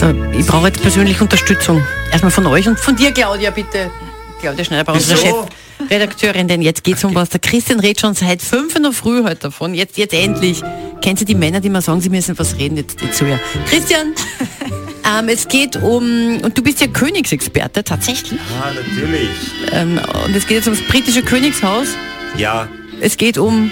So, ich brauche jetzt persönlich Unterstützung. Erstmal von euch und von dir, Claudia, bitte. Claudia Schneider, unsere? Chefredakteurin, denn jetzt geht's um was. Der Christian redet schon seit fünf in der Früh heute davon. Jetzt, jetzt endlich. Kennen Sie die Männer, die mal sagen, sie müssen was reden? Jetzt, jetzt so ja. Christian, ähm, es geht um, und du bist ja Königsexperte, tatsächlich. Ah, natürlich. Ähm, und es geht jetzt ums britische Königshaus. Ja, Es geht um,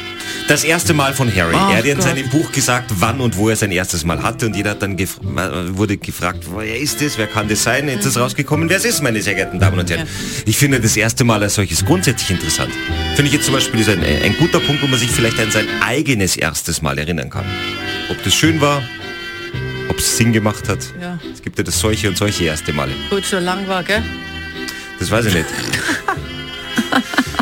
das erste Mal von Harry. Ach er hat in seinem Buch gesagt, wann und wo er sein erstes Mal hatte und jeder hat dann gef äh, wurde gefragt, wer ist das, wer kann das sein? Jetzt ist rausgekommen, wer es ist, meine sehr geehrten Damen und Herren. Ich finde das erste Mal als solches grundsätzlich interessant. Finde ich jetzt zum Beispiel ist ein, ein guter Punkt, wo man sich vielleicht an sein eigenes erstes Mal erinnern kann. Ob das schön war, ob es Sinn gemacht hat. Ja. Es gibt ja das solche und solche erste Male. gut, so lang war, gell? Das weiß ich nicht.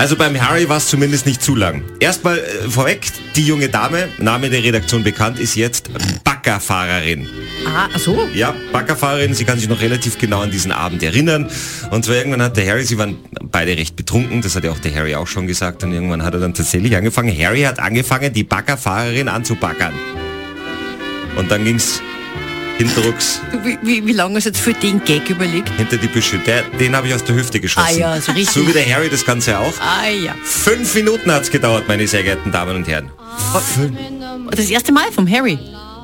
Also beim Harry war es zumindest nicht zu lang. Erstmal äh, vorweg, die junge Dame, Name der Redaktion bekannt, ist jetzt Baggerfahrerin. Ah, so. Ja, Baggerfahrerin, sie kann sich noch relativ genau an diesen Abend erinnern. Und zwar irgendwann hat der Harry, sie waren beide recht betrunken, das hat ja auch der Harry auch schon gesagt. Und irgendwann hat er dann tatsächlich angefangen, Harry hat angefangen, die Baggerfahrerin anzubaggern. Und dann ging's hinterrucks Wie, wie, wie lange hast du jetzt für den Gag überlegt? hinter die Büsche. Der, den habe ich aus der Hüfte geschossen. Ah ja, so richtig. So wie der Harry das Ganze auch. Ah ja. Fünf Minuten hat's gedauert, meine sehr geehrten Damen und Herren. Das erste Mal vom Harry.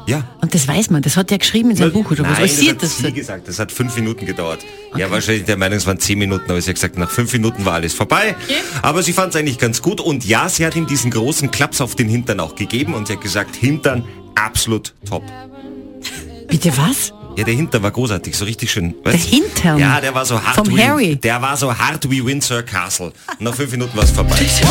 Ja. Und das weiß man, das hat er geschrieben in seinem Buch, oder was Nein, passiert das hat sie gesagt. Das hat fünf Minuten gedauert. Ja, wahrscheinlich der Meinung, es waren zehn Minuten, aber sie hat gesagt, nach fünf Minuten war alles vorbei. Okay. Aber sie fand es eigentlich ganz gut. Und ja, sie hat ihm diesen großen Klaps auf den Hintern auch gegeben und sie hat gesagt, Hintern absolut top. Bitte was? Ja, der Hintern war großartig, so richtig schön. Der Weißt? Hintern? Ja, der war so hart Vom wie, Harry? Der war so hart wie Windsor Castle. Und nach fünf Minuten war es vorbei. Ist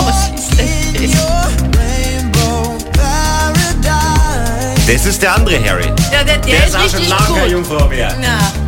das? Ist der andere Harry. Ja, der, der, Der ist auch richtig schon lange. Jungfrau mehr. Na,